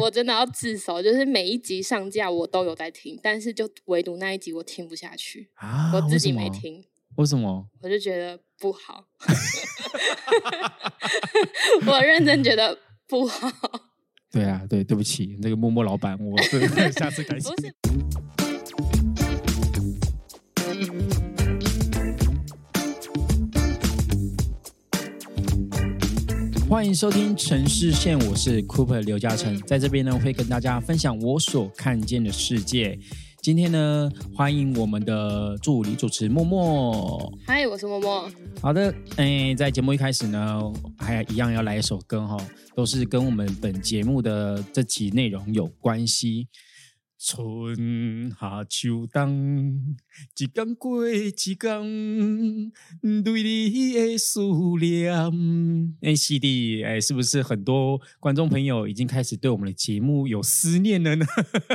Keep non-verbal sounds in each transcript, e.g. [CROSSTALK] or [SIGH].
我真的要自首，就是每一集上架我都有在听，但是就唯独那一集我听不下去，啊，我自己。没听，为什么？我就觉得不好。[LAUGHS] 我认真觉得不好，对啊，对，对不起，那个默默老板，我 [LAUGHS] 下次改进不。是欢迎收听城市线，我是 Cooper 刘嘉诚，在这边呢会跟大家分享我所看见的世界。今天呢，欢迎我们的助理主持默默。嗨，我是默默。好的，诶，在节目一开始呢，还一样要来一首歌哈，都是跟我们本节目的这期内容有关系。春夏秋冬，一天过一天，对你的思念。哎，西弟，哎，是不是很多观众朋友已经开始对我们的节目有思念了呢？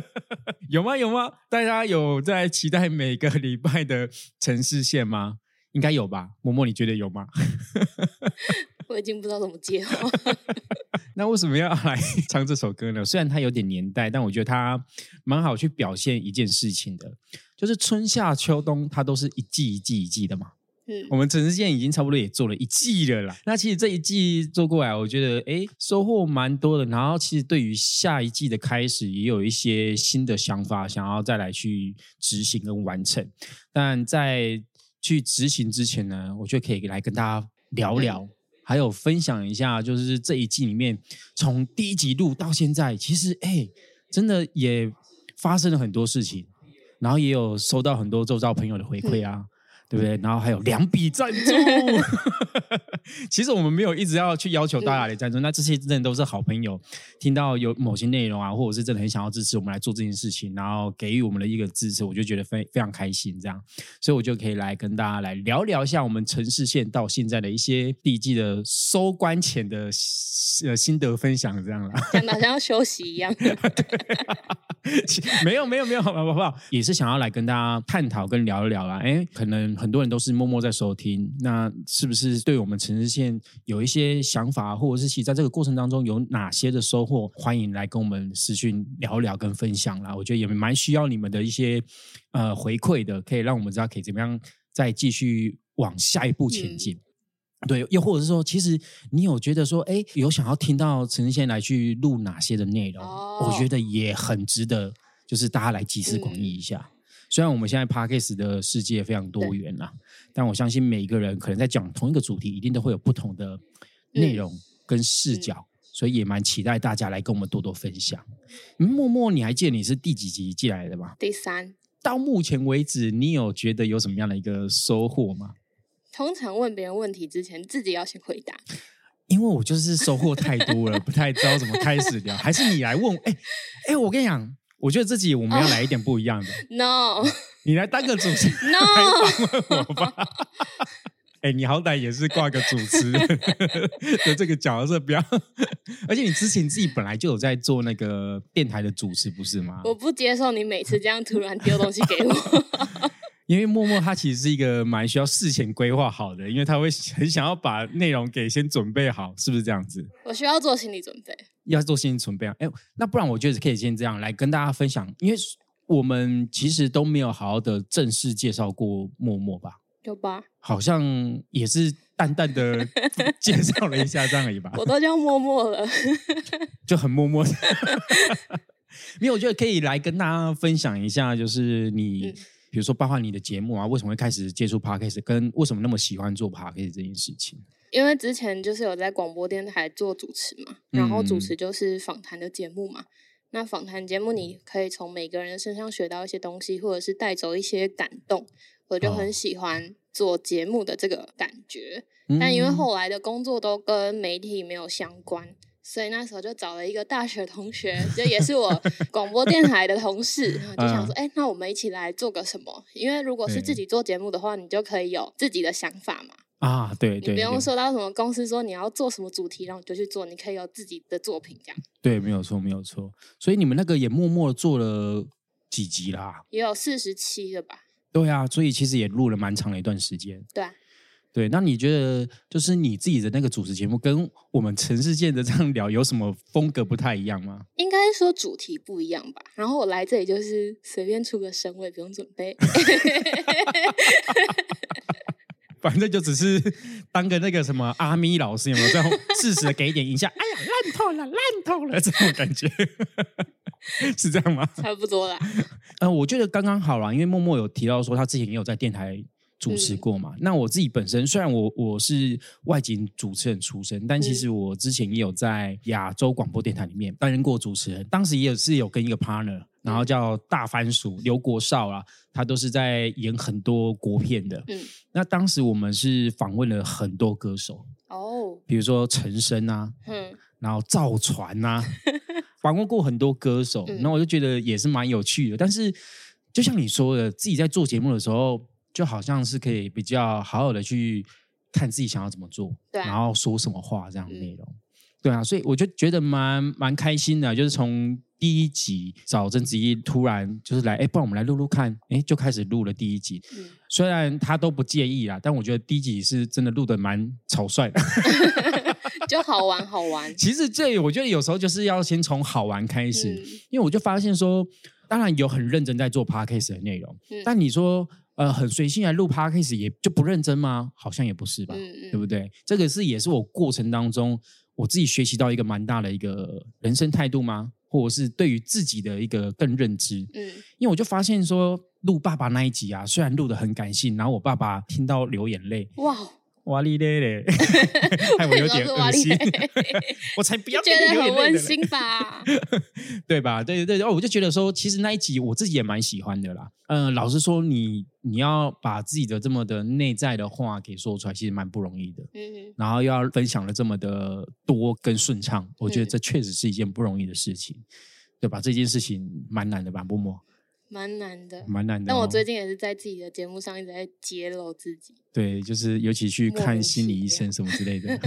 [LAUGHS] 有吗？有吗？大家有在期待每个礼拜的城市线吗？应该有吧？默默，你觉得有吗？[LAUGHS] 我已经不知道怎么接话。那为什么要来 [LAUGHS] 唱这首歌呢？虽然它有点年代，但我觉得它蛮好去表现一件事情的，就是春夏秋冬它都是一季一季一季的嘛。嗯我们城市线已经差不多也做了一季了啦。那其实这一季做过来，我觉得诶收获蛮多的。然后其实对于下一季的开始，也有一些新的想法，想要再来去执行跟完成。但在去执行之前呢，我觉得可以来跟大家聊聊。还有分享一下，就是这一季里面，从第一集录到现在，其实哎，真的也发生了很多事情，然后也有收到很多周遭朋友的回馈啊，对不对？然后还有两笔赞助，[LAUGHS] 其实我们没有一直要去要求大家的赞助，那这些真的都是好朋友，听到有某些内容啊，或者是真的很想要支持我们来做这件事情，然后给予我们的一个支持，我就觉得非非常开心，这样，所以我就可以来跟大家来聊聊一下我们城市线到现在的一些第一季的收官前的呃心得分享，这样啦。[LAUGHS] 讲的好像要休息一样。[LAUGHS] [LAUGHS] 没有没有没有，好不好？也是想要来跟大家探讨跟聊一聊啦。哎，可能很多人都是默默在收听，那是不是对我们城市线有一些想法，或者是其实在这个过程当中有哪些的收获？欢迎来跟我们私讯聊聊跟分享啦。我觉得也蛮需要你们的一些呃回馈的，可以让我们知道可以怎么样再继续往下一步前进。对，又或者是说，其实你有觉得说，哎，有想要听到陈志宪来去录哪些的内容？哦我觉得也很值得，就是大家来集思广益一下。虽然我们现在 podcast 的世界非常多元啦，但我相信每一个人可能在讲同一个主题，一定都会有不同的内容跟视角，所以也蛮期待大家来跟我们多多分享。嗯默默，你还记得你是第几集进来的吗？第三，到目前为止，你有觉得有什么样的一个收获吗？通常问别人问题之前，自己要先回答。因为我就是收获太多了，[LAUGHS] 不太知道怎么开始聊，还是你来问我？哎哎，我跟你讲，我觉得自己我们要来一点不一样的，No 你来当个主持人 No，来访问我吧。哎，你好歹也是挂个主持人的这个角色，不要。而且你之前自己本来就有在做那个电台的主持，不是吗？我不接受你每次这样突然丢东西给我。因为默默他其实是一个蛮需要事前规划好的，因为他会很想要把内容给先准备好，是不是这样子？我需要做心理准备。要做心理准备啊。哎，那不然我觉得可以先这样来跟大家分享，因为我们其实都没有好好的正式介绍过默默吧，有吧？好像也是淡淡的 [LAUGHS] 介绍了一下这样而已吧，我都叫默默了。[LAUGHS] 就很默默的。[LAUGHS] 因为我觉得可以来跟大家分享一下，就是你。嗯比如说，包括你的节目啊，为什么会开始接触 podcast，跟为什么那么喜欢做 podcast 这件事情？因为之前就是有在广播电台做主持嘛，然后主持就是访谈的节目嘛。那访谈节目你可以从每个人身上学到一些东西，或者是带走一些感动，我就很喜欢做节目的这个感觉。但因为后来的工作都跟媒体没有相关，所以那时候就找了一个大学同学，就也是我 [LAUGHS] 广播电台的同事，然后就想说，哎、那我们一起来做个什么？因为如果是自己做节目的话，你就可以有自己的想法嘛。啊，对对，你不用对受到什么公司说你要做什么主题，然后你就去做，你可以有自己的作品，这样对，没有错，没有错。所以你们那个也默默地做了几集啦？也有四十七了吧？对啊，所以其实也录了蛮长的一段时间。对啊，对，那你觉得就是你自己的那个主持节目跟我们城市界的这样聊有什么风格不太一样吗？应该说主题不一样吧。然后我来这里就是随便出个声，我也不用准备。[LAUGHS] 反正就只是当个那个什么阿咪老师，有没有这样适时的给一点印象？哎呀，烂透了，烂透了，这种感觉是这样吗？差不多啦。呃，我觉得刚刚好啦，因为默默有提到说他之前也有在电台主持过嘛。那我自己本身虽然我我是外景主持人出身，但其实我之前也有在亚洲广播电台里面担任过主持人，当时也是有跟一个 partner。然后叫大番薯刘国少啊，他都是在演很多国片的。嗯，那当时我们是访问了很多歌手哦，比如说陈升啊，嗯，然后赵传啊，[LAUGHS] 访问过很多歌手。那我就觉得也是蛮有趣的。但是就像你说的，自己在做节目的时候，就好像是可以比较好好的去看自己想要怎么做，然后说什么话这样的内容。对啊，所以我就觉得蛮蛮开心的，就是从。第一集找曾子怡突然就是来，哎，不然我们来录录看，哎，就开始录了第一集。虽然他都不介意啦，但我觉得第一集是真的录的蛮草率的 [LAUGHS] [LAUGHS] 就好玩好玩。其实这我觉得有时候就是要先从好玩开始，因为我就发现说，当然有很认真在做 podcast 的内容，但你说呃很随性来录 podcast 也就不认真吗？好像也不是吧，对不对？这个是也是我过程当中我自己学习到一个蛮大的一个人生态度吗？或者是对于自己的一个更认知，嗯，因为我就发现说录爸爸那一集啊，虽然录的很感性，然后我爸爸听到流眼泪，哇。哇哩嘞嘞，[LAUGHS] 害我有点恶心。我才不要觉得很温馨吧？[LAUGHS] 对吧？对对对，哦，我就觉得说，其实那一集我自己也蛮喜欢的啦。嗯，老实说，你你要把自己的这么的内在的话给说出来，其实蛮不容易的。嗯，然后又要分享的这么的多跟顺畅，我觉得这确实是一件不容易的事情，对吧？这件事情蛮难的吧，默默。蛮难的，蛮难的。但我最近也是在自己的节目上一直在揭露自己。对，就是尤其去看心理医生什么之类的。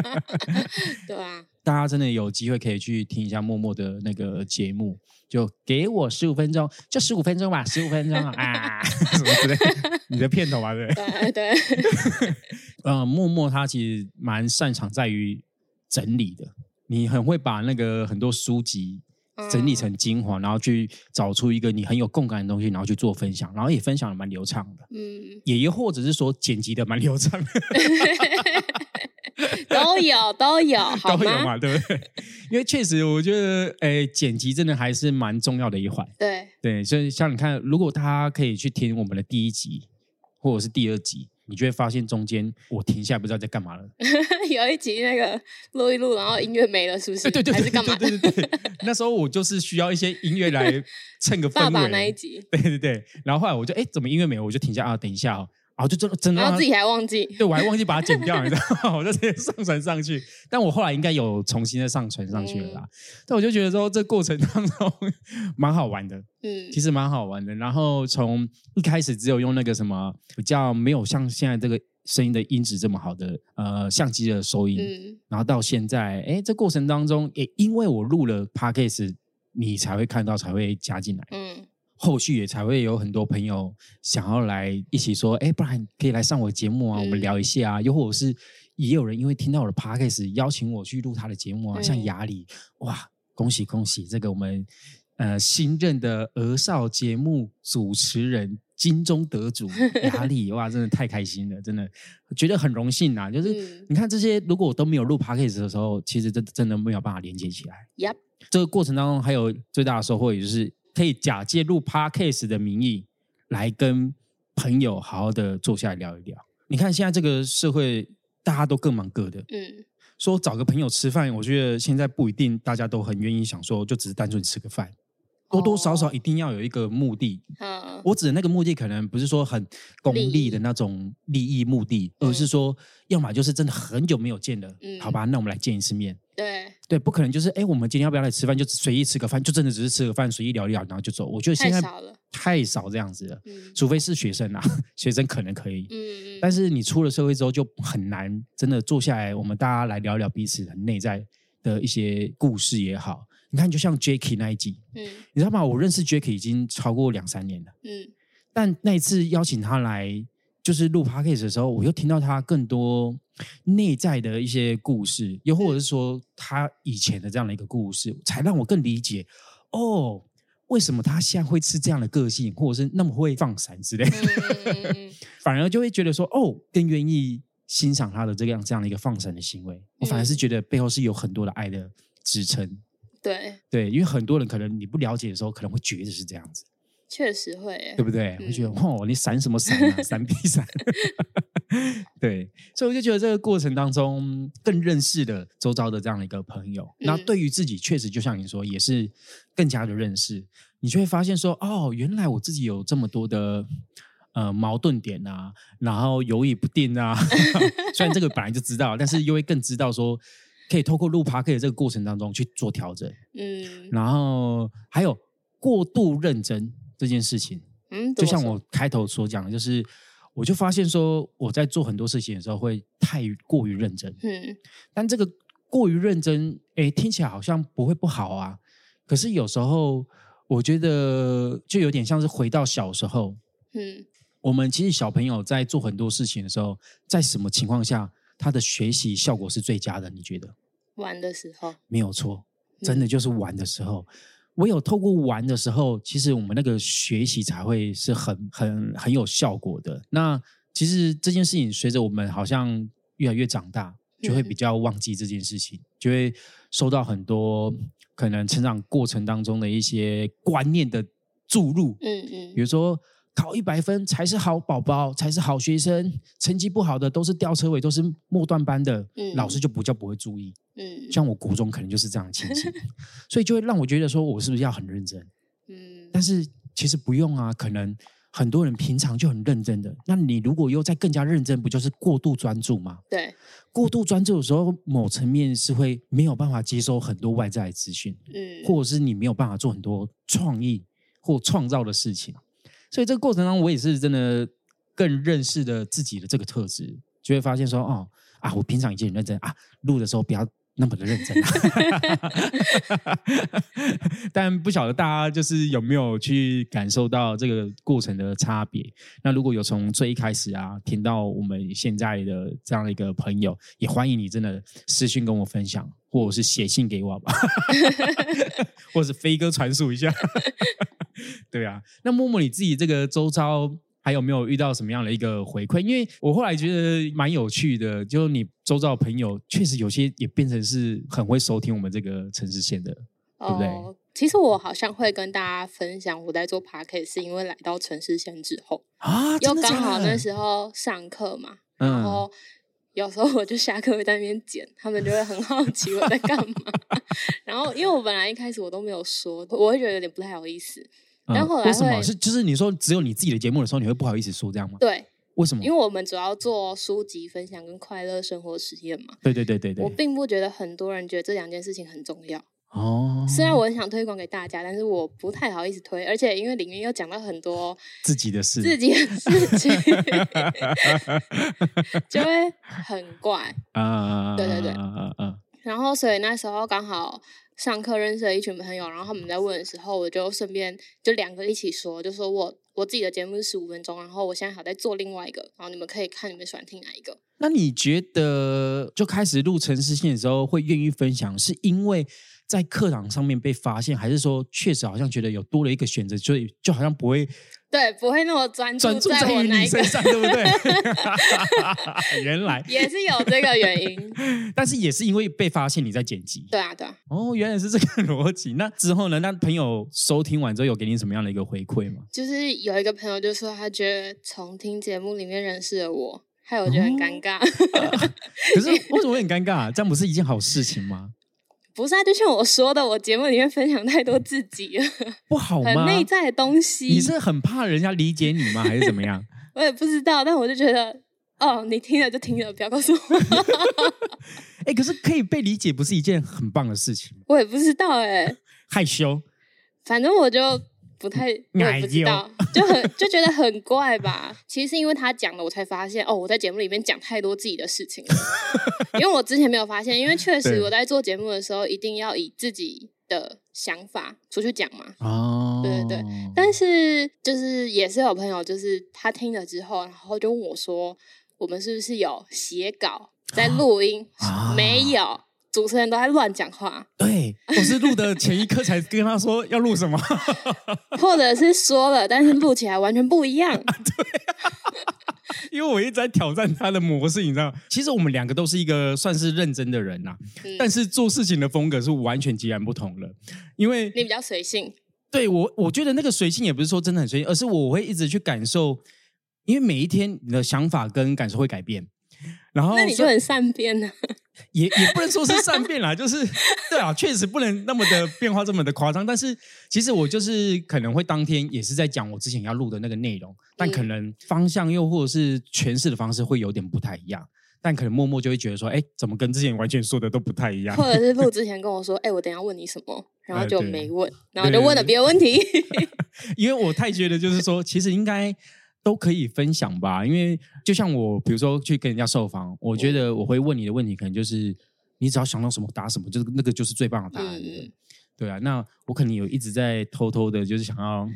[LAUGHS] 对啊，[LAUGHS] 大家真的有机会可以去听一下默默的那个节目，就给我十五分钟，就十五分钟吧，十五分钟啊，什么之类。你的片头啊，对对对。嗯，默默他其实蛮擅长在于整理的，你很会把那个很多书籍。整理成精华，然后去找出一个你很有共感的东西，然后去做分享，然后也分享的蛮流畅的，嗯，也又或者是说剪辑的蛮流畅，都有都有，都有嘛，对不对？[LAUGHS] 因为确实我觉得，哎，剪辑真的还是蛮重要的一环，对对，所以像你看，如果大家可以去听我们的第一集或者是第二集。你就会发现中间我停下来不知道在干嘛了。[LAUGHS] 有一集那个录一录，然后音乐没了，是不是？对对对，还是干嘛？对对对，[LAUGHS] 那时候我就是需要一些音乐来蹭个氛围。[LAUGHS] 爸爸那一集。对对对，然后后来我就哎，怎么音乐没了？我就停下啊，等一下哦。然后就真真的，然后自己还忘记，对我还忘记把它剪掉，你知道吗？[LAUGHS] 我就直接上传上去，但我后来应该有重新的上传上去了啦。但我就觉得说，这过程当中 [LAUGHS] 蛮好玩的，嗯，其实蛮好玩的。然后从一开始只有用那个什么比较没有像现在这个声音的音质这么好的呃相机的收音，然后到现在，哎，这过程当中也因为我录了 podcast，你才会看到，才会加进来，嗯。后续也才会有很多朋友想要来一起说，哎，不然可以来上我的节目啊，我们聊一下啊。又或者是也有人因为听到我的 podcast 邀请我去录他的节目啊，像雅里，哇，恭喜恭喜，这个我们呃新任的儿少节目主持人金钟得主雅里，哇，真的太开心了，真的觉得很荣幸呐。就是你看这些，如果我都没有录 podcast 的时候，其实真真的没有办法连接起来。Yep，这个过程当中还有最大的收获，也就是。可以假借录 podcast 的名义来跟朋友好好的坐下来聊一聊。你看现在这个社会，大家都各忙各的。嗯，说找个朋友吃饭，我觉得现在不一定大家都很愿意想说，就只是单纯吃个饭。多多少少一定要有一个目的。嗯，我指的那个目的可能不是说很功利的那种利益目的，而是说，要么就是真的很久没有见了，好吧，那我们来见一次面。对对，不可能就是哎，我们今天要不要来吃饭？就随意吃个饭，就真的只是吃个饭，随意聊一聊，然后就走。我觉得现在太少这样子了，除非是学生啊，[LAUGHS] 学生可能可以。但是你出了社会之后就很难，真的坐下来，我们大家来聊聊彼此的内在的一些故事也好。你看，就像 Jacky 那一集，嗯，你知道吗？我认识 Jacky 已经超过两三年了，嗯，但那一次邀请他来就是录 podcast 的时候，我又听到他更多内在的一些故事，又或者是说他以前的这样的一个故事，才让我更理解哦，为什么他现在会是这样的个性，或者是那么会放闪之类的，嗯 [LAUGHS] 反而就会觉得说哦，更愿意欣赏他的这样这样的一个放闪的行为。我反而是觉得背后是有很多的爱的支撑。对，对，因为很多人可能你不了解的时候，可能会觉得是这样子，确实会耶对。不对？会觉得嗯哦，你闪什么闪啊，[LAUGHS] 闪避闪。[LAUGHS] 对，所以我就觉得这个过程当中更认识了周遭的这样的一个朋友，那嗯对于自己确实就像你说，也是更加的认识。你就会发现说，哦，原来我自己有这么多的呃矛盾点啊，然后犹豫不定啊。[LAUGHS] 虽然这个本来就知道，但是又会更知道说，可以透过录 p a r k 的这个过程当中去做调整。嗯。然后还有过度认真这件事情，嗯，就像我开头所讲的，就是我就发现说我在做很多事情的时候会太过于认真，嗯。但这个过于认真，哎，听起来好像不会不好啊。可是有时候我觉得就有点像是回到小时候，嗯。我们其实小朋友在做很多事情的时候，在什么情况下他的学习效果是最佳的？你觉得？玩的时候，没有错，真的就是玩的时候。唯有透过玩的时候，其实我们那个学习才会是很很很有效果的。那其实这件事情随着我们好像越来越长大，就会比较忘记这件事情，就会收到很多可能成长过程当中的一些观念的注入。嗯嗯比如说考一百分才是好宝宝，才是好学生，成绩不好的都是吊车尾，都是末段班的，嗯老师就不叫不会注意。嗯像我国中可能就是这样的情形，[LAUGHS] 所以就会让我觉得说我是不是要很认真？嗯但是其实不用啊，可能很多人平常就很认真的，那你如果又再更加认真，不就是过度专注吗？对，过度专注的时候，某层面是会没有办法接收很多外在的资讯，嗯或者是你没有办法做很多创意或创造的事情。所以这个过程当中，我也是真的更认识了自己的这个特质，就会发现说，哦啊，我平常已经很认真啊，录的时候不要那么的认真、啊。[LAUGHS] 但不晓得大家就是有没有去感受到这个过程的差别？那如果有从最一开始啊听到我们现在的这样的一个朋友，也欢迎你真的私信跟我分享，或者是写信给我吧，[LAUGHS] 或者是飞哥传述一下。[LAUGHS] 对啊，那默默你自己这个周遭还有没有遇到什么样的一个回馈？因为我后来觉得蛮有趣的，就你周遭的朋友确实有些也变成是很会收听我们这个城市线的，对不对？哦，其实我好像会跟大家分享我在做 p a r k 是因为来到城市线之后，啊，又刚好那时候上课嘛，然嗯后有时候我就下课会在那边剪，他们就会很好奇我在干嘛。[LAUGHS] 然后因为我本来一开始我都没有说，我会觉得有点不太好意思。但后来为什么是就是你说只有你自己的节目的时候，你会不好意思说这样吗？对，为什么？因为我们主要做书籍分享跟快乐生活实验嘛，对对对对对我，并不觉得很多人觉得这两件事情很重要。哦，虽然我很想推广给大家，但是我不太好意思推，而且因为里面又讲到很多自己的事自己的事情，[LAUGHS] 就会很怪。啊，对对对然后，所以那时候刚好上课认识了一群朋友，然后他们在问的时候，我就顺便就两个一起说，就说我我自己的节目是十五分钟，然后我现在还在做另外一个，然后你们可以看你们喜欢听哪一个。那你觉得就开始录城市线的时候，会愿意分享，是因为在课堂上面被发现，还是说确实好像觉得有多了一个选择，所以就好像不会对，不会那么专注专注在在于你身上，对不对？[LAUGHS] [LAUGHS] 原来，也是有这个原因。[LAUGHS] 但是也是因为被发现你在剪辑。对啊，对啊。哦，原来是这个逻辑。那之后呢？那朋友收听完之后，有给你什么样的一个回馈吗？就是有一个朋友就说，他觉得从听节目里面认识了我，害我觉得很尴尬。可是为什么会很尴尬、这样不是一件好事情吗？不是啊，就像我说的，我节目里面分享太多自己了，[LAUGHS] 不好吗？很内在的东西。你是很怕人家理解你吗？还是怎么样？[LAUGHS] 我也不知道，但我就觉得，哦，你听了就听了，不要告诉我。[LAUGHS] 哎、可是可以被理解，不是一件很棒的事情吗？我也不知道哎、害羞，反正我就不太，我也不知道，就很就觉得很怪吧。其实是因为他讲了，我才发现哦，我在节目里面讲太多自己的事情了，因为我之前没有发现，因为确 [LAUGHS] 实我在做节目的时候，一定要以自己的想法出去讲嘛。哦，对对但是就是也是有朋友，就是他听了之后，然后就问我说：“我们是不是有写稿在录音？”啊没有，主持人都在乱讲话，对，我是录的前一刻才跟他说要录什么，[LAUGHS] [LAUGHS] 或者是说了，但是录起来完全不一样。对 [LAUGHS] 因为我一直在挑战他的模式，你知道，其实我们两个都是一个算是认真的人呐、嗯但是做事情的风格是完全截然不同了。因为你比较随性，对我，我觉得那个随性也不是说真的很随性，而是我会一直去感受，因为每一天你的想法跟感受会改变。然后那你就很善变 [LAUGHS] 呢。也也不能说是善变啦，就是对啊，确实不能那么的变化这么的夸张。但是其实我就是可能会当天也是在讲我之前要录的那个内容，但嗯可能方向又或者是诠释的方式会有点不太一样。但可能默默就会觉得说，哎，怎么跟之前完全说的都不太一样？或者是录 [LAUGHS] 之前跟我说：“哎、我等一下问你什么。”然后就没问，然后就问了别的问题。[LAUGHS] 因为我太觉得就是说，其实应该都可以分享吧。因为就像我，比如说去跟人家受访，我觉得我会问你的问题，可能就是你只要想到什么答什么，就是那个就是最棒的答案。嗯对啊，那我可能有一直在偷偷的，就是想要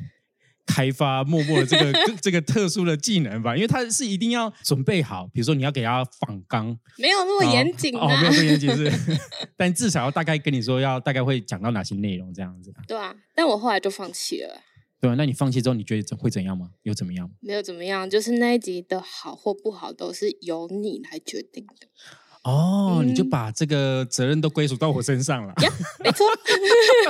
开发默默的这个 [LAUGHS] 这个特殊的技能吧，因为他是一定要准备好，比如说你要给他仿纲，没有那么严谨哦，啊，没有那么严谨是，[LAUGHS] 但至少要大概跟你说要大概会讲到哪些内容这样子。对啊。但我后来就放弃了，对啊，那你放弃之后，你觉得怎会怎样吗？有怎么样？没有怎么样，就是那一集的好或不好都是由你来决定的。哦，你就嗯把这个责任都归属到我身上了。呀，没错，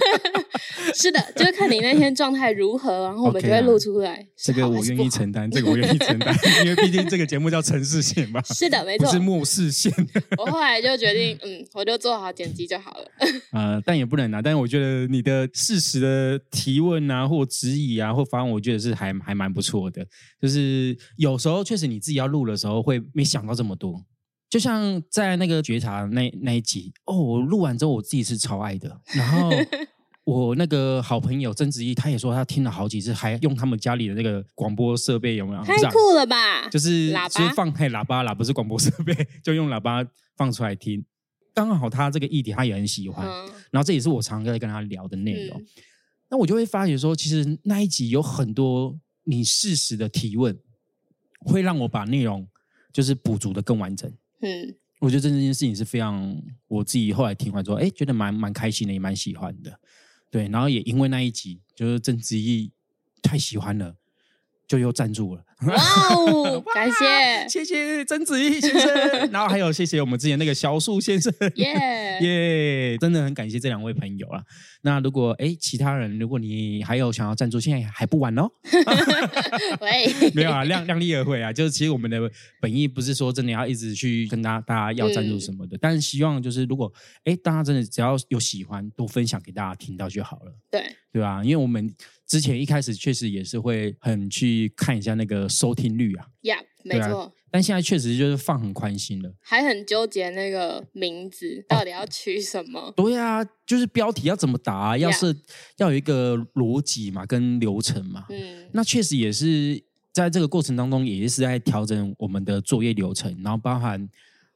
[LAUGHS] 是的，就是看你那天状态如何，然后我们就会录出来。这个我愿意。承担，这个我愿意承担，[LAUGHS] 因为毕竟这个节目叫城市线嘛，是的，没错不是。末世线。[LAUGHS] 我后来就决定，嗯，我就做好剪辑就好了。呃，但也不能拿。但是我觉得你的事实的提问啊，或质疑啊，或反问，我觉得是还还蛮不错的。就是有时候确实你自己要录的时候，会没想到这么多。就像在那个觉察那那一集，哦，我录完之后我自己是超爱的。然后 [LAUGHS] 我那个好朋友曾子怡，他也说他听了好几次，还用他们家里的那个广播设备有没有？太酷了吧！就是喇叭就是放开喇叭啦，不是广播设备，就用喇叭放出来听。刚好他这个议题他也很喜欢，嗯，然后这也是我常在跟他聊的内容。嗯那我就会发觉说，其实那一集有很多你适时的提问，会让我把内容就是补足的更完整。嗯，我觉得这件事情是非常我自己后来听完之后，哎，觉得蛮蛮开心的，也蛮喜欢的。对，然后也因为那一集，就是郑智毅太喜欢了，就又赞助了。[LAUGHS] 哇哦，感谢，谢谢曾子毅先生，[LAUGHS] 然后还有谢谢我们之前那个小树先生，耶！[LAUGHS] 耶真的很感谢这两位朋友啊。那如果哎其他人，如果你还有想要赞助，现在还不晚哦。喂，没有啊，量量力而为啊。就是其实我们的本意不是说真的要一直去跟大家大家要赞助什么的，但是希望就是如果哎大家真的只要有喜欢，多分享给大家听到就好了。对，对吧、因为我们之前一开始确实也是会很去看一下那个收听率啊，呀，没错，但现在确实就是放很宽心了。还很纠结那个名字到底要取什么。[LAUGHS] 对啊，就是标题要怎么打、啊，要 Yeah 是要有一个逻辑嘛，跟流程嘛。嗯，那确实也是在这个过程当中，也是在调整我们的作业流程，然后包含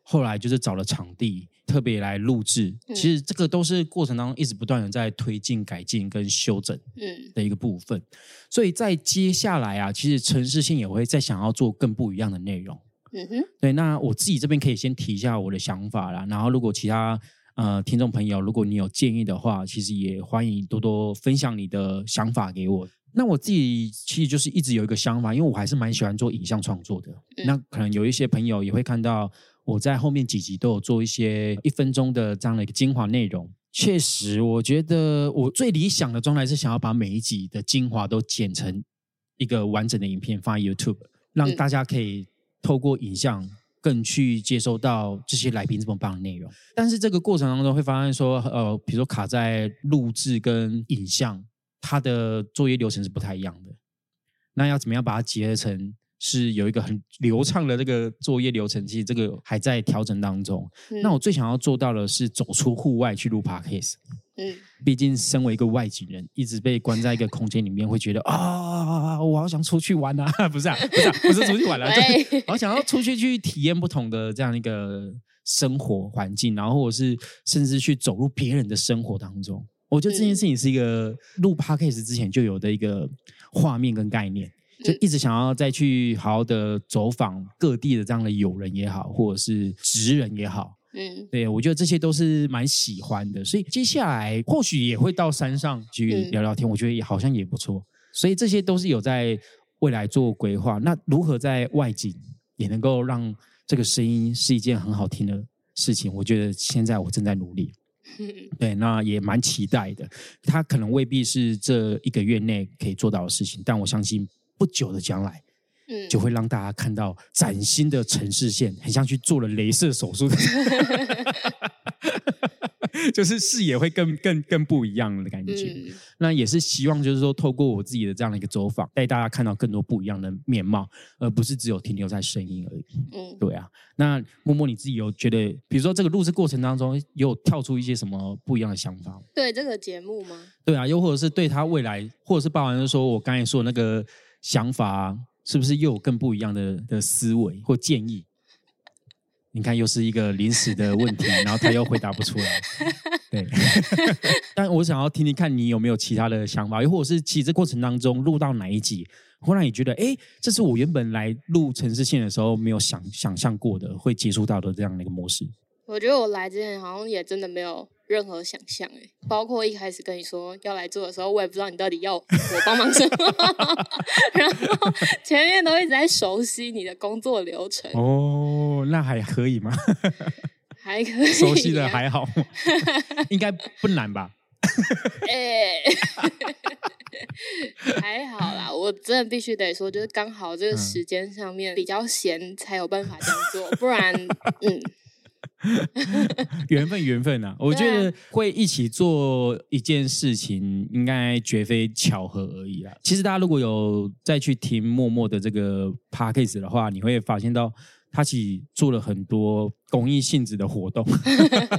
后来就是找了场地，特别来录制。嗯其实这个都是过程当中一直不断的在推进、改进跟修整嗯，的一个部分。所以在接下来啊，其实城市性也会再想要做更不一样的内容。嗯哼，对，那我自己这边可以先提一下我的想法啦，然后如果其他呃听众朋友，如果你有建议的话，其实也欢迎多多分享你的想法给我。那我自己其实就是一直有一个想法，因为我还是蛮喜欢做影像创作的。嗯那可能有一些朋友也会看到我在后面几集都有做一些一分钟的这样的一个精华内容。确实，我觉得我最理想的状态是想要把每一集的精华都剪成一个完整的影片放在 YouTube，让嗯大家可以透过影像更去接收到这些来宾这么棒的内容。但是这个过程当中会发现说，呃，比如说卡在录制跟影像，它的作业流程是不太一样的。那要怎么样把它结合成是有一个很流畅的这个作业流程？其实这个还在调整当中。嗯那我最想要做到的是走出户外去录 podcast。嗯毕竟身为一个外景人，一直被关在一个空间里面，会觉得啊，我好想出去玩啊！[LAUGHS] 不是啊，不是、啊，[LAUGHS] 不是出去玩啊，就是喂，好想要出去去体验不同的这样一个生活环境，然后或者是甚至去走入别人的生活当中。我觉得这件事情是一个录 podcast 之前就有的一个画面跟概念，一直想要再去好好的走访各地的这样的友人也好，或者是职人也好。嗯对，我觉得这些都是蛮喜欢的，所以接下来或许也会到山上去嗯聊聊天，我觉得也好像也不错。所以这些都是有在未来做规划。那如何在外景也能够让这个声音是一件很好听的事情？我觉得现在我正在努力。嗯 [LAUGHS] 对，那也蛮期待的。它可能未必是这一个月内可以做到的事情，但我相信不久的将来嗯，就会让大家看到崭新的城市线，很像去做了镭射手术，[LAUGHS] 就是视野会更更更不一样的感觉。嗯那也是希望，就是说，透过我自己的这样的一个走访，带大家看到更多不一样的面貌，而不是只有停留在声音而已。嗯，对啊，那默默你自己有觉得，比如说这个录制过程当中，有跳出一些什么不一样的想法吗？对这个节目吗？对啊，又或者是对他未来，或者是包含就是说我刚才说的那个想法啊，是不是又有更不一样的的思维或建议？你看，又是一个临时的问题，然后他又回答不出来。[LAUGHS] 对，[LAUGHS] 但我想要听听看你有没有其他的想法，又或者是其实这过程当中录到哪一集，会让你觉得，哎，这是我原本来录城市线的时候没有想想象过的，会接触到的这样的一个模式。我觉得我来之前好像也真的没有任何想象诶，包括一开始跟你说要来做的时候，我也不知道你到底要我帮忙什么，[LAUGHS] 然后前面都一直在熟悉你的工作流程，哦，那还可以吗？[LAUGHS] 还可以熟悉的啊还好，[LAUGHS] 应该不难吧？哎，还好啦，我真的必须得说，就是刚好这个嗯时间上面比较闲，才有办法这样做，不然，嗯，[LAUGHS] 缘分，缘分啊！我觉得会一起做一件事情，应该绝非巧合而已啦。其实大家如果有再去听默默的这个 p a c k a g e 的话，你会发现到他其实做了很多公益性质的活动，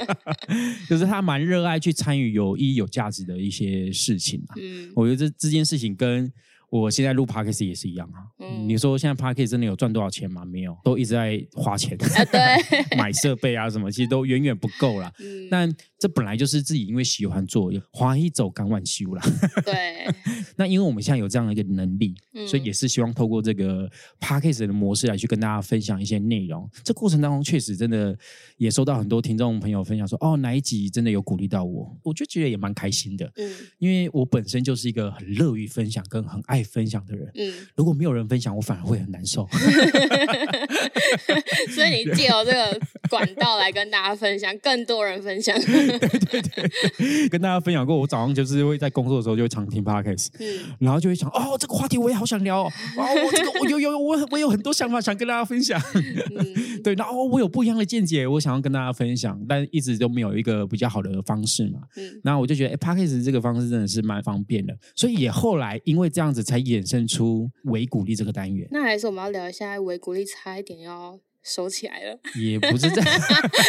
[LAUGHS] 就是他蛮热爱去参与有意义、有价值的一些事情啊。嗯我觉得这这件事情跟我现在录 p a c k a g e 也是一样啊。嗯你说现在 p a c k a g e 真的有赚多少钱吗？没有，都一直在花钱。啊，对，[LAUGHS] 买设备啊什么，其实都远远不够啦。嗯，但这本来就是自己因为喜欢做，花一走赶晚修啦。对，[LAUGHS] 那因为我们现在有这样的一个能力，嗯所以也是希望透过这个 p a c k a g e 的模式来去跟大家分享一些内容。这过程当中确实真的也收到很多听众朋友分享说，哦哪一集真的有鼓励到我，我就觉得也蛮开心的，嗯因为我本身就是一个很乐于分享跟很爱分享的人。嗯，如果没有人分享，我反而会很难受。[LAUGHS] [LAUGHS] 所以你借由这个管道来跟大家分享，更多人分享，对对对跟大家分享过，我早上就是会在工作的时候就会常听 podcast，嗯然后就会想，哦，这个话题我也好想聊哦，哦，我这个我有有有我我有很多想法想跟大家分享，嗯对，然后我有不一样的见解，我想要跟大家分享，但一直都没有一个比较好的方式嘛。嗯然后我就觉得，哎 p a c k a g e 这个方式真的是蛮方便的，所以也后来因为这样子才衍生出维鼓励这个单元，那还是我们要聊一下维鼓励，差一点要收起来了。也不是这样，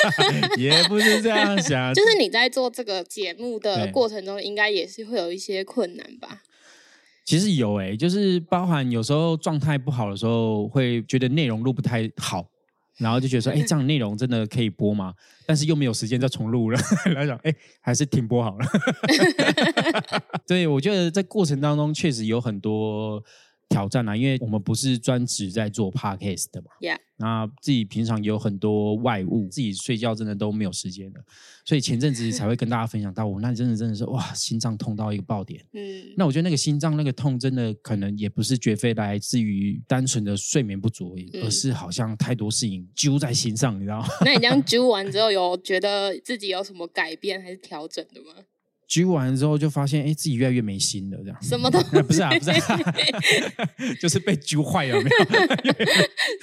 [LAUGHS] 也不是这样想，[LAUGHS] 就是你在做这个节目的过程中，应该也是会有一些困难吧？其实有诶、就是包含有时候状态不好的时候，会觉得内容录不太好，然后就觉得说，哎，这样内容真的可以播吗？但是又没有时间再重录了，[LAUGHS] 然后想，哎，还是停播好了。[LAUGHS] 对，我觉得在过程当中确实有很多挑战啊，因为我们不是专职在做 podcast 的嘛。Yeah 那自己平常有很多外务，自己睡觉真的都没有时间了，所以前阵子才会跟大家分享到，我那真的真的是哇，心脏痛到一个爆点。嗯，那我觉得那个心脏那个痛，真的可能也不是绝非来自于单纯的睡眠不足而已，嗯而是好像太多事情揪在心上，你知道吗？那你这样揪完之后，有觉得自己有什么改变还是调整的吗？揪完之后就发现，哎，自己越来越没心了，这样。什么都啊不是啊，不是、啊，[LAUGHS] 就是被揪坏了，没有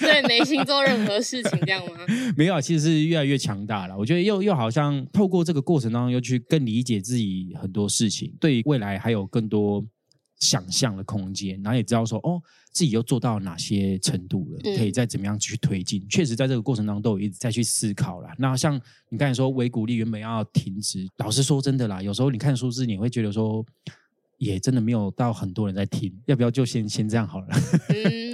[LAUGHS] 所以没心做任何事情，这样吗？[LAUGHS] 没有啊，其实是越来越强大了。我觉得又又好像透过这个过程当中，又去更理解自己很多事情，对未来还有更多想象的空间，然后也知道说，哦，自己又做到哪些程度了，嗯可以再怎么样去推进。确实，在这个过程当中都有一直在去思考啦。那像你刚才说，维鼓励原本要停止，老实说真的啦，有时候你看数字，你会觉得说。也真的没有到很多人在听，要不要就先先这样好了？[LAUGHS] 嗯，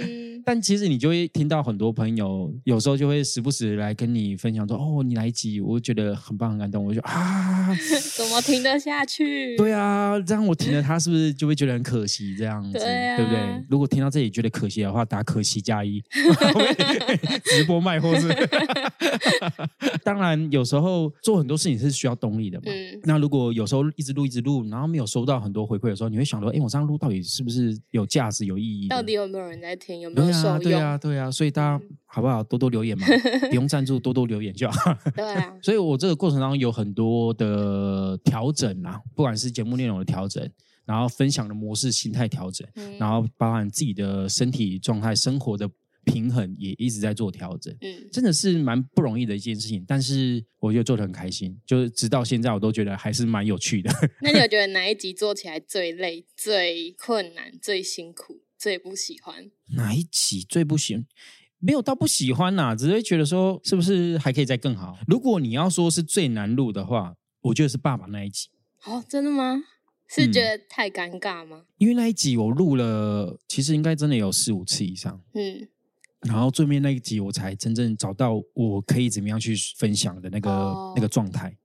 但其实你就会听到很多朋友，有时候就会时不时来跟你分享说：“哦，你来一集，我觉得很棒，很感动。”我就啊，啊，[LAUGHS] 怎么停得下去？对啊，这样我停了，他是不是就会觉得很可惜？这样子，对啊不对？如果听到这里觉得可惜的话，打可惜加一，[LAUGHS] 直播卖货是。[LAUGHS] 当然，有时候做很多事情是需要动力的嘛。嗯那如果有时候一直录一直录，然后没有收到很多回馈的时候，你会想说，哎，我这样录到底是不是有价值、有意义？到底有没有人在听？有没有受用？对啊，对啊，所以大家好不好？多多留言嘛，[LAUGHS] 不用赞助，多多留言就好。对啊，[LAUGHS] 所以我这个过程当中有很多的调整啊，不管是节目内容的调整，然后分享的模式、心态调整，嗯然后包含自己的身体状态、生活的平衡，也一直在做调整。嗯，真的是蛮不容易的一件事情，但是我觉得做的很开心，就是直到现在我都觉得还是蛮有趣的。那你有觉得哪一集做起来最累、最困难、最辛苦、最不喜欢？哪一集最不喜欢？没有到不喜欢呐、只是觉得说是不是还可以再更好。如果你要说是最难录的话，我觉得是爸爸那一集。哦，真的吗？是嗯觉得太尴尬吗？因为那一集我录了，其实应该真的有四五次以上，嗯，然后最面那一集我才真正找到我可以怎么样去分享的那个、哦那个状态。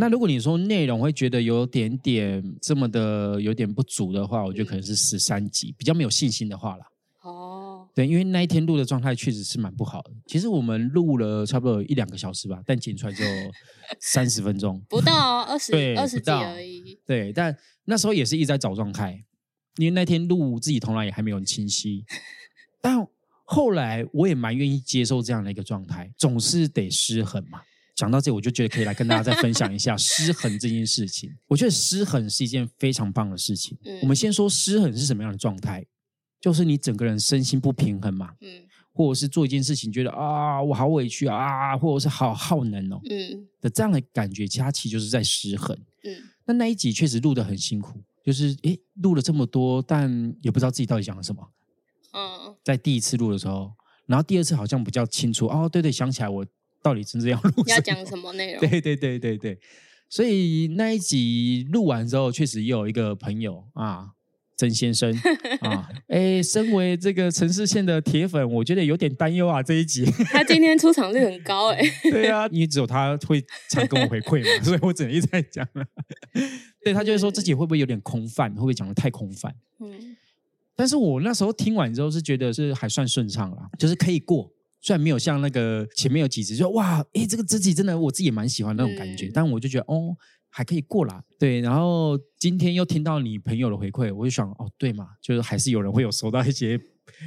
那如果你说内容会觉得有点点这么的有点不足的话，我觉得可能是十三集比较没有信心的话啦。哦，对，因为那一天录的状态确实是蛮不好的。其实我们录了差不多有一两个小时吧，但剪出来就三十分钟。[LAUGHS] 不到二十对二十集而已。对，但那时候也是一直在找状态，因为那天录自己头脑也还没有很清晰。但后来我也蛮愿意接受这样的一个状态，总是得失衡嘛。讲到这，我就觉得可以来跟大家再分享一下 [LAUGHS] 失衡这件事情。我觉得失衡是一件非常棒的事情。嗯我们先说失衡是什么样的状态，就是你整个人身心不平衡嘛，嗯或者是做一件事情觉得啊我好委屈啊，或者是好耗能哦嗯的这样的感觉，其实它其实就是在失衡。嗯，那那一集确实录得很辛苦，就是诶录了这么多，但也不知道自己到底讲了什么。嗯在第一次录的时候，然后第二次好像比较清楚哦，对对，想起来我到底真正要录么要讲什么内 [LAUGHS] 容？对对对对对，所以那一集录完之后，确实也有一个朋友啊，曾先生啊，[LAUGHS] 哎，身为这个城市线的铁粉，我觉得有点担忧啊，这一集。[LAUGHS] 他今天出场率很高哎、对啊，因为只有他会常跟我回馈嘛，所以我只能一直在讲了。对他就会说自己会不会有点空泛，会不会讲的太空泛？嗯但是我那时候听完之后是觉得是还算顺畅啦，就是可以过。虽然没有像那个前面有几集就哇，诶，这个自己真的我自己也蛮喜欢那种感觉，嗯但我就觉得哦，还可以过啦。对，然后今天又听到你朋友的回馈，我就想哦，对嘛，就是还是有人会有收到一些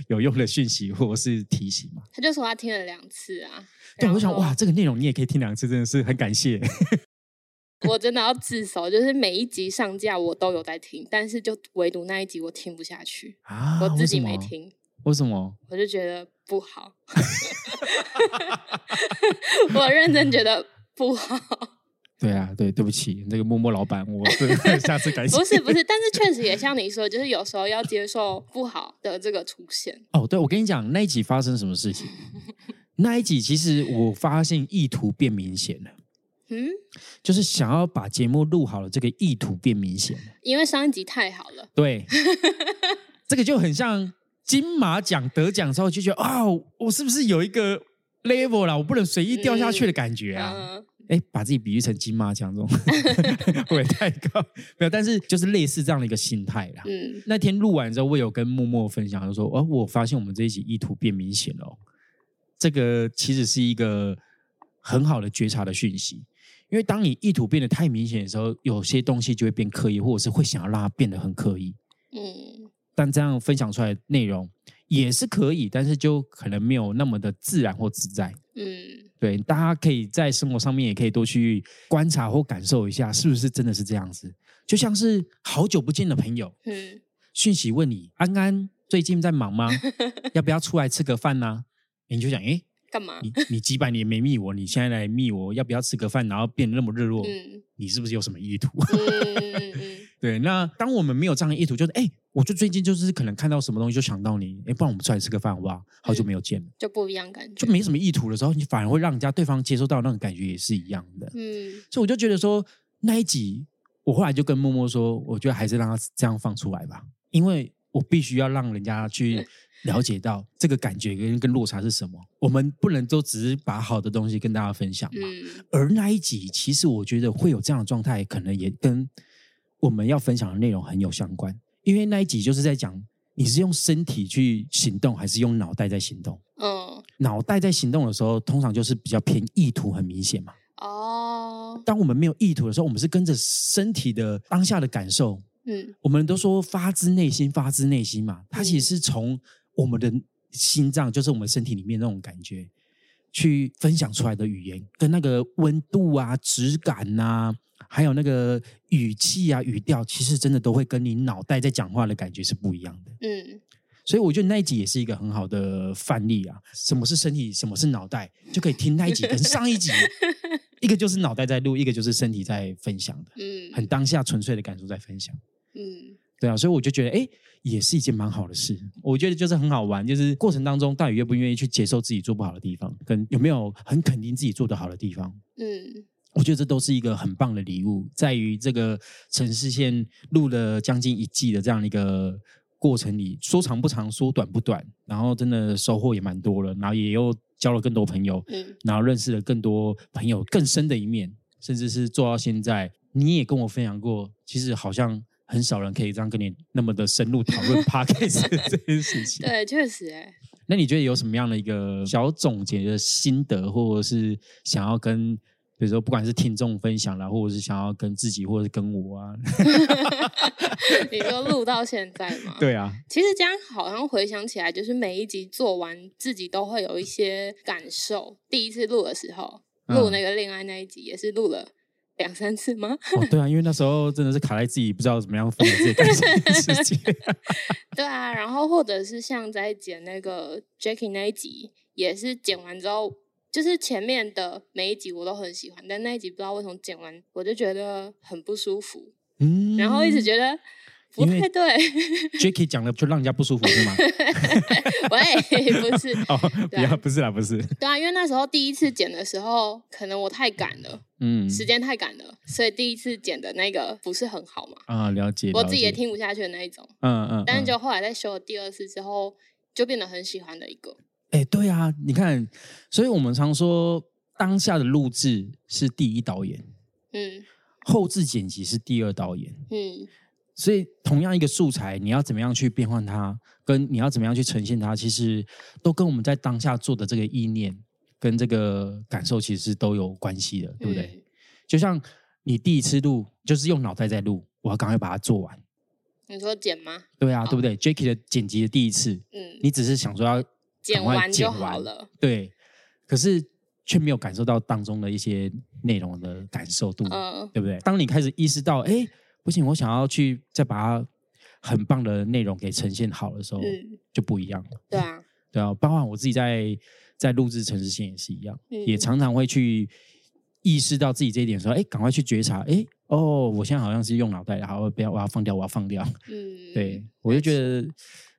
有用的讯息或者是提醒嘛。他就说他听了两次啊。对，我想哇，这个内容你也可以听两次，真的是很感谢。[LAUGHS] 我真的要自首，就是每一集上架我都有在听，但是就唯独那一集我听不下去，啊，我自己没听，为什么？我就觉得不好。[LAUGHS] 我认真觉得不好，对啊，对，对不起，那个默默老板，我是 [LAUGHS] 下次改进。不是不是，但是确实也像你说，就是有时候要接受不好的这个出现。哦，对，我跟你讲，那一集发生什么事情？[LAUGHS] 那一集其实我发现意图变明显了，嗯，就是想要把节目录好了，这个意图变明显了。因为上一集太好了，对，这个就很像金马奖得奖之后就觉得啊、我是不是有一个 level 啦？我不能随意掉下去的感觉啊！嗯哎、把自己比喻成金马奖这种，[LAUGHS] [LAUGHS] 会太高？没有，但是就是类似这样的一个心态啦。嗯那天录完之后，我有跟默默分享，就说：“哦，我发现我们这一集意图变明显了、哦。这个其实是一个很好的觉察的讯息，因为当你意图变得太明显的时候，有些东西就会变刻意，或者是会想要让它变得很刻意。嗯但这样分享出来的内容也是可以，但是就可能没有那么的自然或自在。嗯对，大家可以在生活上面也可以多去观察或感受一下，是不是真的是这样子？就像是好久不见的朋友，嗯讯息问你安安最近在忙吗？要不要出来吃个饭呢、你就想，诶，干嘛？你你几百年没密我，你现在来密我，要不要吃个饭？然后变得那么热络，嗯你是不是有什么意图？[LAUGHS] 嗯嗯嗯对，那当我们没有这样的意图，就是哎，我就最近就是可能看到什么东西就想到你，哎，不然我们出来吃个饭好不好？好久没有见了，就不一样感觉就。没什么意图的时候，你反而会让人家对方接收到那种感觉也是一样的。嗯所以我就觉得说那一集，我后来就跟默默说，我觉得还是让他这样放出来吧，因为我必须要让人家去了解到这个感觉跟跟落差是什么。我们不能都只是把好的东西跟大家分享嘛。嗯而那一集，其实我觉得会有这样的状态，可能也跟我们要分享的内容很有相关。因为那一集就是在讲你是用身体去行动，还是用脑袋在行动。嗯脑袋在行动的时候，通常就是比较偏意图很明显嘛。哦当我们没有意图的时候，我们是跟着身体的当下的感受。嗯我们都说发自内心，发自内心嘛，它其实是从我们的心脏，就是我们身体里面那种感觉，去分享出来的语言，跟那个温度啊、质感呐、还有那个语气啊、语调，其实真的都会跟你脑袋在讲话的感觉是不一样的。嗯所以我觉得那一集也是一个很好的范例啊。什么是身体，什么是脑袋，就可以听那一集跟上一集，[LAUGHS] 一个就是脑袋在录，一个就是身体在分享的，嗯很当下纯粹的感受在分享。嗯对啊，所以我就觉得，哎，也是一件蛮好的事。我觉得就是很好玩，就是过程当中到底愿不愿意去接受自己做不好的地方，跟有没有很肯定自己做得好的地方。嗯我觉得这都是一个很棒的礼物，在于这个城市线录了将近一季的这样的一个过程里，说长不长，说短不短，然后真的收获也蛮多了，然后也又交了更多朋友，嗯然后认识了更多朋友更深的一面，甚至是做到现在，你也跟我分享过，其实好像很少人可以这样跟你那么的深入讨论 [LAUGHS] podcast 这件事情。对，确实哎，那你觉得有什么样的一个小总结的心得，或者是想要跟，比如说不管是听众分享啦，或者是想要跟自己，或者是跟我啊？[LAUGHS] 你说录到现在吗？对啊，其实这样好像回想起来，就是每一集做完，自己都会有一些感受。第一次录的时候，嗯录那个恋爱那一集，也是录了两三次吗？哦，对啊，因为那时候真的是卡在自己不知道怎么样分享自己感情的世界。[LAUGHS] 对啊，然后或者是像在剪那个 Jackie 那一集，也是剪完之后，就是前面的每一集我都很喜欢，但那一集不知道为什么剪完我就觉得很不舒服，嗯然后一直觉得不太对。Jacky 讲的就让人家不舒服是吗？[LAUGHS] 喂，不是，[LAUGHS] 哦，不要，不是啦，不是。对啊，因为那时候第一次剪的时候，可能我太赶了，嗯，时间太赶了，所以第一次剪的那个不是很好嘛，啊，了解。我自己也，听不下去的那一种。嗯嗯。嗯但是就后来在修了第二次之后，就变得很喜欢的一个。哎，对啊，你看，所以我们常说，当下的录制是第一导演，嗯后置剪辑是第二导演。嗯所以，同样一个素材，你要怎么样去变换它，跟你要怎么样去呈现它，其实都跟我们在当下做的这个意念跟这个感受，其实都有关系的，对不对？嗯就像你第一次录，就是用脑袋在录，我要赶快把它做完，你说剪吗？对啊，哦对不对？Jacky 的剪辑的第一次，嗯，你只是想说要剪完就好了。对，可是却没有感受到当中的一些内容的感受度，嗯对不对？当你开始意识到，哎，不行，我想要去再把它很棒的内容给呈现好的时候，嗯，就不一样了。对啊，对啊，包括我自己在在录制城市线也是一样，嗯也常常会去意识到自己这一点，说，哎，赶快去觉察，哎，哦，我现在好像是用脑袋，然后，不要，我要放掉，我要放掉。嗯，对，我就觉得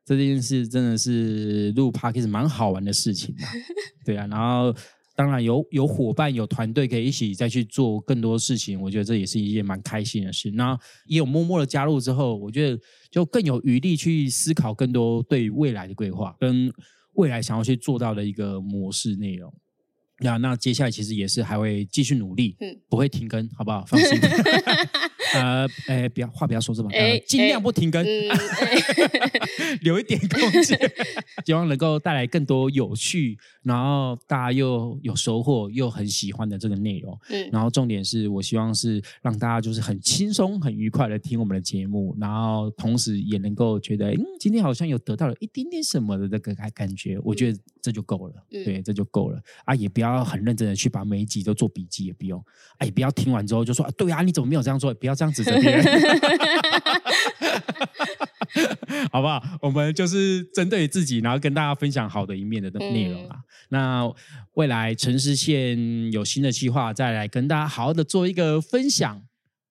这件事真的是录 p a r k 蛮好玩的事情、啊，[LAUGHS] 对啊，然后当然有有伙伴有团队可以一起再去做更多事情，我觉得这也是一件蛮开心的事。那也有默默的加入之后，我觉得就更有余力去思考更多对于未来的规划跟未来想要去做到的一个模式内容。那那接下来其实也是还会继续努力，嗯不会停更，好不好？放心。[LAUGHS] 呃，哎，不要话不要说这么，尽量不停更，[LAUGHS] 留一点空间，希望能够带来更多有趣，然后大家又有收获又很喜欢的这个内容。嗯然后重点是我希望是让大家就是很轻松、很愉快的听我们的节目，然后同时也能够觉得，嗯，今天好像有得到了一点点什么的这个感感觉，我觉得这就够了，嗯对，这就够了啊！也不要很认真的去把每一集都做笔记，也不用，啊，也不要听完之后就说，啊对啊，你怎么没有这样做？不要这样指责别人。[LAUGHS] 好不好？我们就是针对自己，然后跟大家分享好的一面的内容啊。那未来城市线有新的计划，再来跟大家好好的做一个分享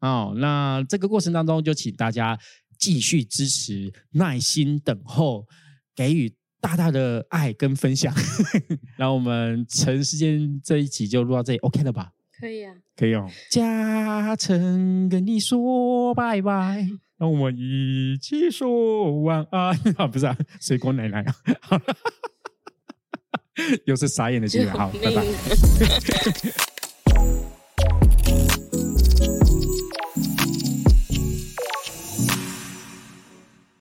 哦。那这个过程当中，就请大家继续支持，耐心等候，给予大大的爱跟分享。[LAUGHS] 然后我们城市间这一集就录到这里，OK 了吧？可以啊，可以哦。嘉诚跟你说拜拜。[LAUGHS] 让我们一起说晚安 [LAUGHS] 啊！不是啊，水果奶奶啊，又是傻眼的机会，好，拜拜。